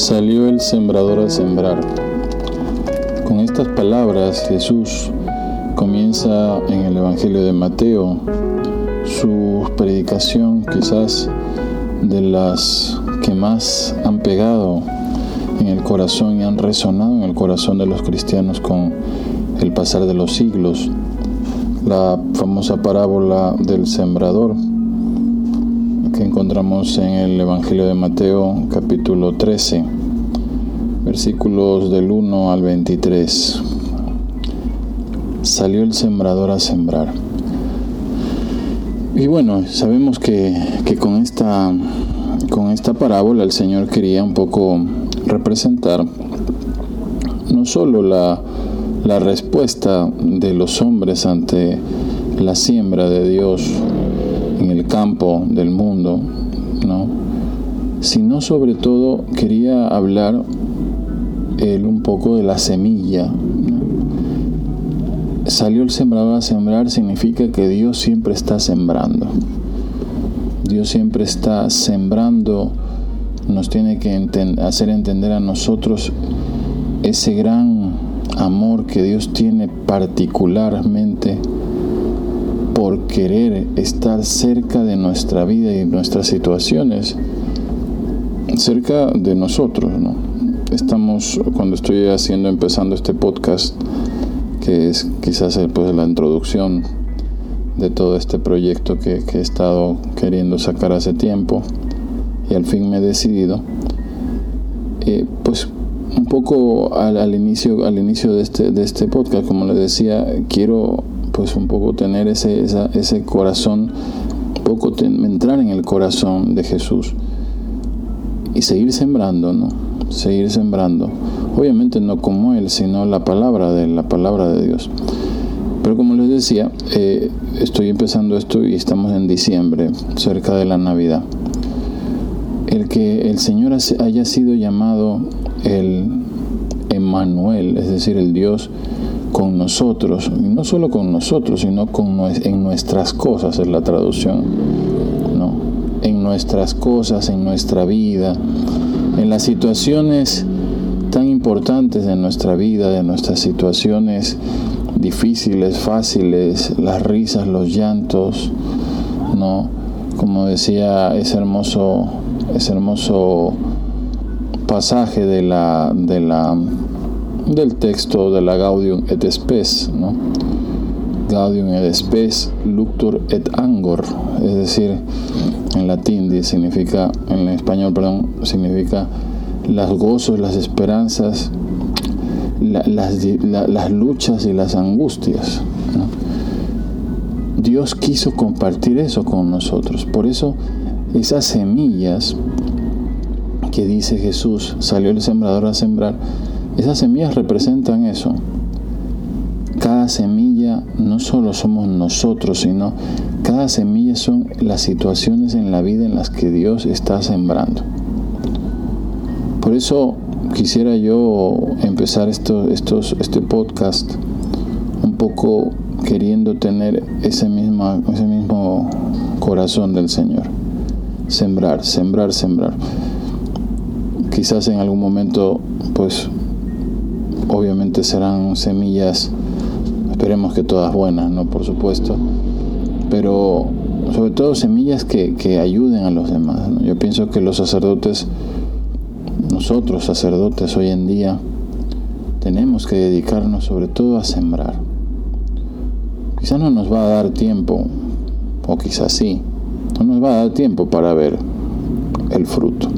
Salió el sembrador a sembrar. Con estas palabras Jesús comienza en el Evangelio de Mateo su predicación quizás de las que más han pegado en el corazón y han resonado en el corazón de los cristianos con el pasar de los siglos. La famosa parábola del sembrador que encontramos en el Evangelio de Mateo capítulo 13, versículos del 1 al 23. Salió el sembrador a sembrar. Y bueno, sabemos que, con, esta, con esta parábola el Señor quería un poco representar no solo la, la respuesta de los hombres ante la siembra de Dios campo del mundo, ¿no? sino sobre todo quería hablar él un poco de la semilla. Salió el sembrador a sembrar significa que Dios siempre está sembrando. Dios siempre está sembrando, nos tiene que hacer entender a nosotros ese gran amor que Dios tiene particularmente por querer estar cerca de nuestra vida y nuestras situaciones, cerca de nosotros, ¿no? Estamos, cuando estoy haciendo, empezando este podcast, que es quizás pues, la introducción de todo este proyecto que, he estado queriendo sacar hace tiempo y al fin me he decidido, eh, pues un poco al, inicio, al inicio de este, de este podcast, como les decía, quiero pues un poco tener ese, ese corazón, un poco entrar en el corazón de Jesús y seguir sembrando, ¿no? Seguir sembrando. Obviamente no como Él, sino la palabra de la palabra de Dios. Pero como les decía, eh, estoy empezando esto y estamos en diciembre, cerca de la Navidad. El que el Señor haya sido llamado el Emmanuel, es decir, el Dios con nosotros, y no solo con nosotros, sino con, en nuestras cosas, es la traducción, ¿no? en nuestras cosas, en nuestra vida, en las situaciones tan importantes de nuestra vida, de nuestras situaciones difíciles, fáciles, las risas, los llantos, ¿no? Como decía ese hermoso, ese hermoso pasaje de la, de la del texto de la Gaudium et Spes, ¿no? Gaudium et Spes, Luctur et Angor, es decir, en latín significa, en español, perdón, significa las gozos, las esperanzas, las, las, luchas y las angustias. Dios quiso compartir eso con nosotros. Por eso esas semillas que dice Jesús, salió el sembrador a sembrar, esas semillas representan eso. Cada semilla no solo somos nosotros, sino cada semilla son las situaciones en la vida en las que Dios está sembrando. Por eso quisiera yo empezar esto, este podcast un poco queriendo tener ese, ese mismo corazón del Señor. Sembrar, sembrar, sembrar. Quizás en algún momento pues obviamente serán semillas, esperemos que todas buenas, ¿no? Por supuesto, pero sobre todo semillas que, ayuden a los demás. Yo pienso que los sacerdotes, nosotros sacerdotes hoy en día, tenemos que dedicarnos sobre todo a sembrar. Quizás no nos va a dar tiempo, o quizás sí, no nos va a dar tiempo para ver el fruto.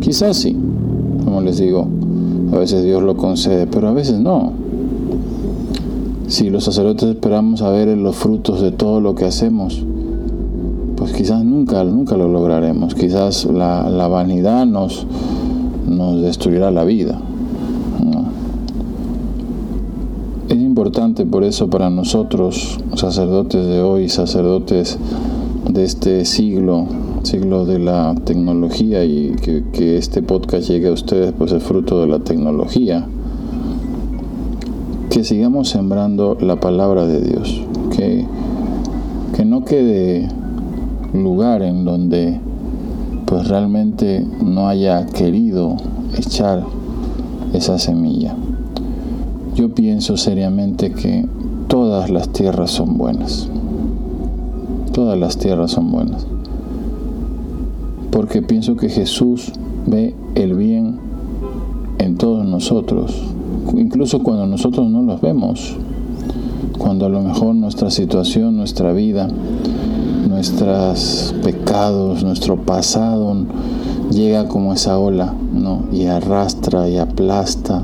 Quizás sí, como les digo, a veces Dios lo concede, pero a veces no. Si los sacerdotes esperamos a ver los frutos de todo lo que hacemos, pues quizás nunca, nunca lo lograremos. Quizás la, vanidad nos, nos destruirá la vida. Es importante por eso para nosotros, sacerdotes de hoy, sacerdotes de este siglo, siglo de la tecnología y que, este podcast llegue a ustedes pues es fruto de la tecnología que sigamos sembrando la palabra de Dios que, que no quede lugar en donde pues realmente no haya querido echar esa semilla. Yo pienso seriamente que todas las tierras son buenas. Todas las tierras son buenas. Porque pienso que Jesús ve el bien en todos nosotros, incluso cuando nosotros no los vemos, cuando a lo mejor nuestra situación, nuestra vida, nuestros pecados, nuestro pasado llega como esa ola, ¿no? Y arrastra y aplasta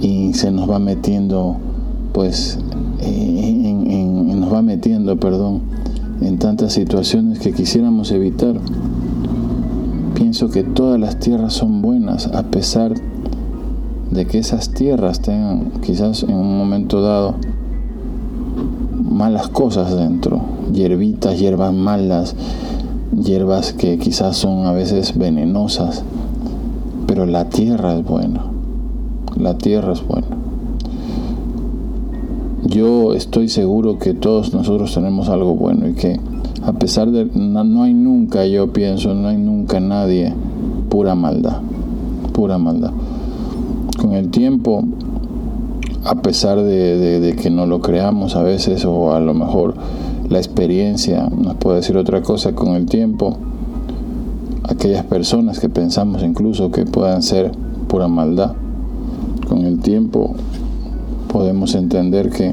y se nos va metiendo, pues, en, nos va metiendo, perdón, en tantas situaciones que quisiéramos evitar. Que todas las tierras son buenas a pesar de que esas tierras tengan quizás en un momento dado malas cosas dentro, hierbitas, hierbas malas, hierbas que quizás son a veces venenosas, pero la tierra es buena, la tierra es buena. Yo estoy seguro que todos nosotros tenemos algo bueno y que a pesar de no, hay nunca, yo pienso, no hay nunca nadie pura maldad, pura maldad. Con el tiempo a pesar de, que no lo creamos a veces o a lo mejor la experiencia nos puede decir otra cosa con el tiempo, aquellas personas que pensamos incluso que puedan ser pura maldad, con el tiempo podemos entender que,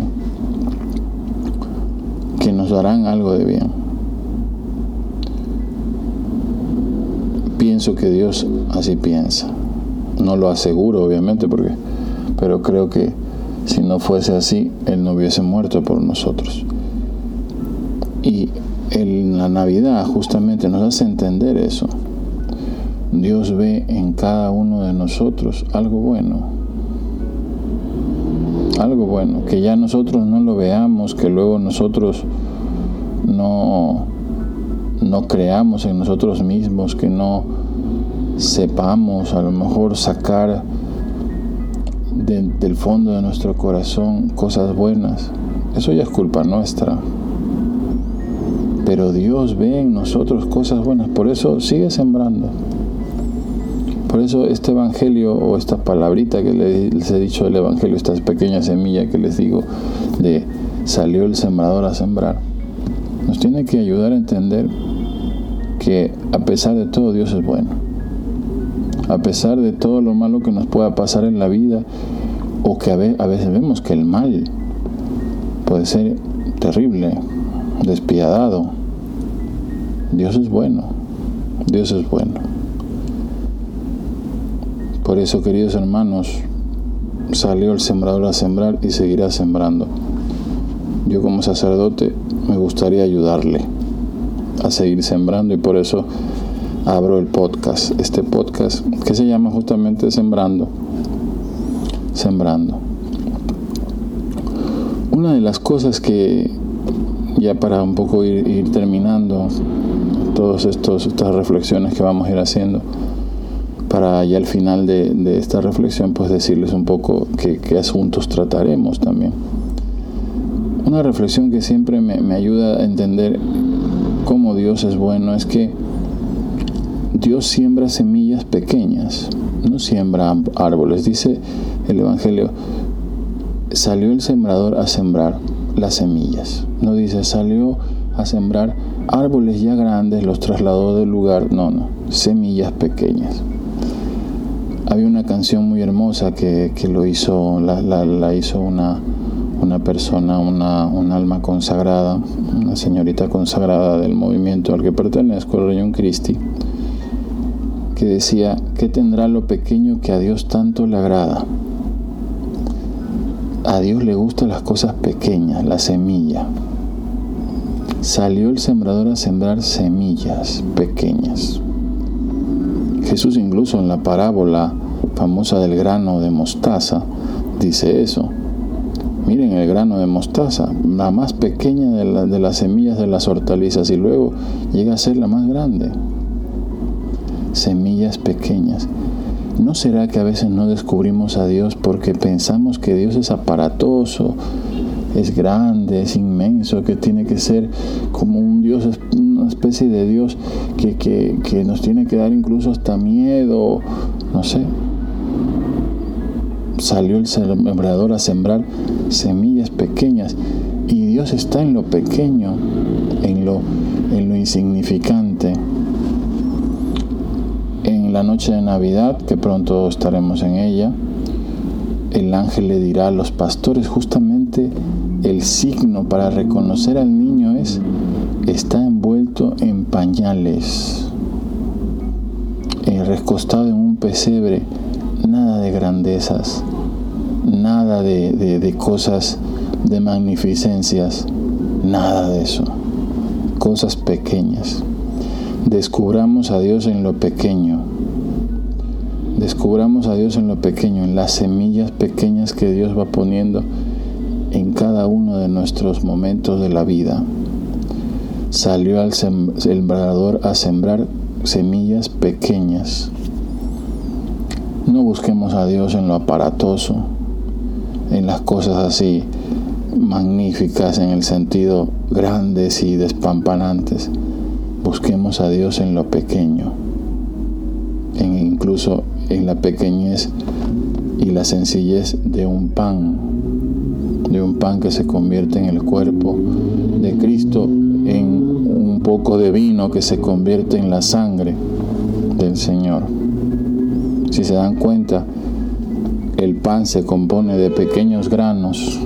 que nos darán algo de bien. Pienso que Dios así piensa. No lo aseguro, obviamente, porque, pero creo que si no fuese así, Él no hubiese muerto por nosotros. Y en la Navidad justamente nos hace entender eso. Dios ve en cada uno de nosotros algo bueno. Algo bueno, que ya nosotros no lo veamos, que luego nosotros no, no creamos en nosotros mismos, que no sepamos a lo mejor sacar del fondo de nuestro corazón cosas buenas, eso ya es culpa nuestra. Pero Dios ve en nosotros cosas buenas, por eso sigue sembrando. Por eso este Evangelio o esta palabrita que les he dicho del Evangelio, esta pequeña semilla que les digo de salió el sembrador a sembrar, nos tiene que ayudar a entender que a pesar de todo Dios es bueno a pesar de todo lo malo que nos pueda pasar en la vida, o que a veces vemos que el mal puede ser terrible, despiadado. Dios es bueno, Dios es bueno. Por eso, queridos hermanos, salió el sembrador a sembrar y seguirá sembrando. Yo como sacerdote me gustaría ayudarle a seguir sembrando y por eso abro el podcast, este podcast que se llama justamente Sembrando. Sembrando. Una de las cosas que, ya para un poco ir, terminando todas estas reflexiones que vamos a ir haciendo, para ya al final de, esta reflexión, pues decirles un poco qué, asuntos trataremos también. Una reflexión que siempre me, me ayuda a entender cómo Dios es bueno es que Dios siembra semillas pequeñas, no siembra árboles. Dice el Evangelio, salió el sembrador a sembrar las semillas. No dice, salió a sembrar árboles ya grandes, los trasladó del lugar. No, no, semillas pequeñas. Había una canción muy hermosa que, lo hizo, la, hizo una, una persona, una, un alma consagrada, una señorita consagrada del movimiento al que pertenezco, el Reino Christi que decía, ¿qué tendrá lo pequeño que a Dios tanto le agrada? A Dios le gustan las cosas pequeñas, la semilla. Salió el sembrador a sembrar semillas pequeñas. Jesús incluso en la parábola famosa del grano de mostaza dice eso. Miren el grano de mostaza, la más pequeña de, las semillas de las hortalizas y luego llega a ser la más grande semillas pequeñas. ¿No será que a veces no descubrimos a Dios porque pensamos que Dios es aparatoso, es grande, es inmenso, que tiene que ser como un Dios especie de Dios que nos tiene que dar incluso hasta miedo, no sé. Salió el sembrador a sembrar semillas pequeñas y Dios está en lo pequeño, en lo, en lo insignificante. En la noche de Navidad, que pronto estaremos en ella, el ángel le dirá a los pastores justamente el signo para reconocer al niño es está envuelto en pañales, eh, recostado en un pesebre, nada de grandezas, nada de, de cosas de magnificencias, nada de eso, cosas pequeñas. Descubramos a Dios en lo pequeño, descubramos a Dios en lo pequeño, en las semillas pequeñas que Dios va poniendo en cada uno de nuestros momentos de la vida. Salió al sembrador a sembrar semillas pequeñas. No busquemos a Dios en lo aparatoso, en las cosas así magníficas en el sentido grandes y despampanantes. Busquemos a Dios en lo pequeño, en incluso en la pequeñez y la sencillez de un pan, de un pan que se convierte en el cuerpo de Cristo, en un poco de vino que se convierte en la sangre del Señor. Si se dan cuenta, el pan se compone de pequeños granos,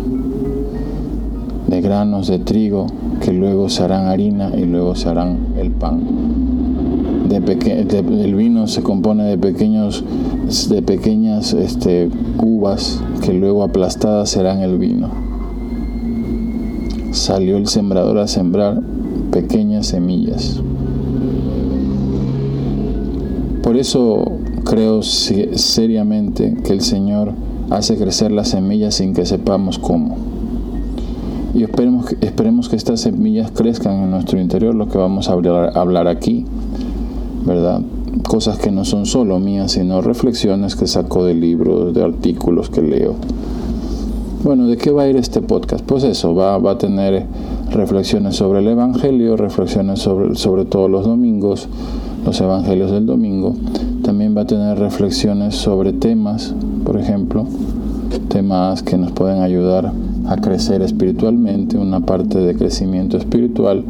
de granos de trigo que luego se harán harina y luego se harán el pan. El vino se compone de pequeños de pequeñas este, uvas que luego aplastadas serán el vino. Salió el sembrador a sembrar pequeñas semillas. Por eso creo seriamente que el Señor hace crecer las semillas sin que sepamos cómo. Y esperemos, esperemos que estas semillas crezcan en nuestro interior, lo que vamos a hablar, hablar aquí, ¿verdad? Cosas que no son solo mías, sino reflexiones que saco de libros, de artículos que leo. Bueno, ¿de qué va a ir este podcast? Pues eso, va, va a tener reflexiones sobre el Evangelio, reflexiones sobre, sobre todos los domingos, los Evangelios del domingo. También va a tener reflexiones sobre temas, por ejemplo, temas que nos pueden ayudar a crecer espiritualmente, una parte de crecimiento espiritual,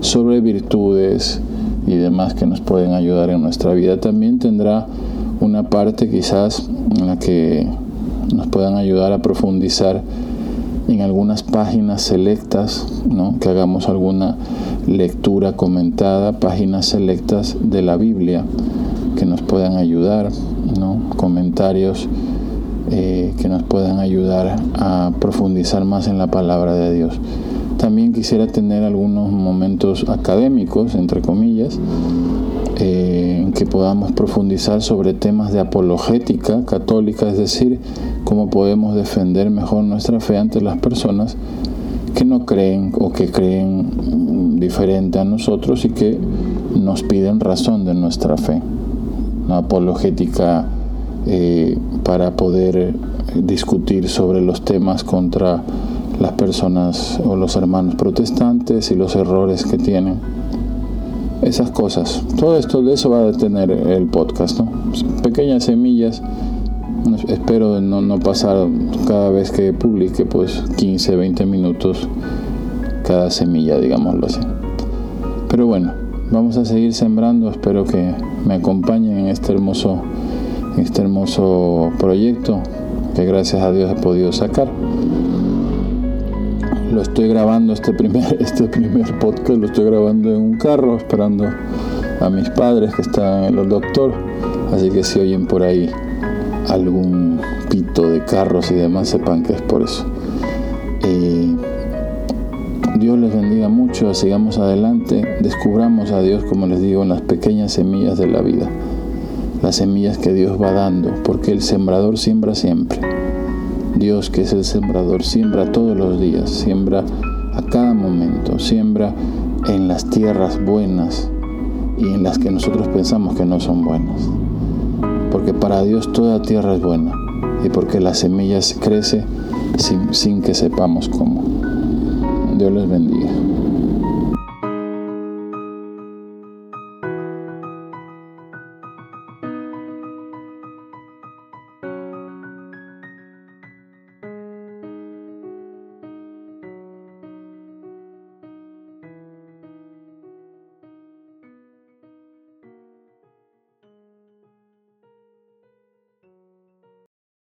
sobre virtudes y demás que nos pueden ayudar en nuestra vida. También tendrá una parte quizás en la que nos puedan ayudar a profundizar en algunas páginas selectas, ¿no? que hagamos alguna lectura comentada, páginas selectas de la Biblia que nos puedan ayudar, ¿no? comentarios eh, que nos puedan ayudar a profundizar más en la palabra de Dios. También quisiera tener algunos momentos académicos, entre comillas, eh, en que podamos profundizar sobre temas de apologética católica, es decir, cómo podemos defender mejor nuestra fe ante las personas que no creen o que creen diferente a nosotros y que nos piden razón de nuestra fe. Una apologética eh, para poder discutir sobre los temas contra las personas o los hermanos protestantes y los errores que tienen. Esas cosas. Todo esto de eso va a tener el podcast, ¿no? Pequeñas semillas. Espero no, no pasar cada vez que publique pues 15, 20 minutos cada semilla, digámoslo así. Pero bueno, vamos a seguir sembrando. Espero que me acompañen en este hermoso este hermoso proyecto que gracias a Dios he podido sacar. Lo estoy grabando este primer, este primer podcast, lo estoy grabando en un carro esperando a mis padres que están en el doctor. Así que si oyen por ahí algún pito de carros y demás, sepan que es por eso. Eh, Dios les bendiga mucho, sigamos adelante, descubramos a Dios, como les digo, en las pequeñas semillas de la vida las semillas que Dios va dando, porque el sembrador siembra siempre. Dios que es el sembrador siembra todos los días, siembra a cada momento, siembra en las tierras buenas y en las que nosotros pensamos que no son buenas. Porque para Dios toda tierra es buena y porque la semilla crece sin, sin que sepamos cómo. Dios les bendiga.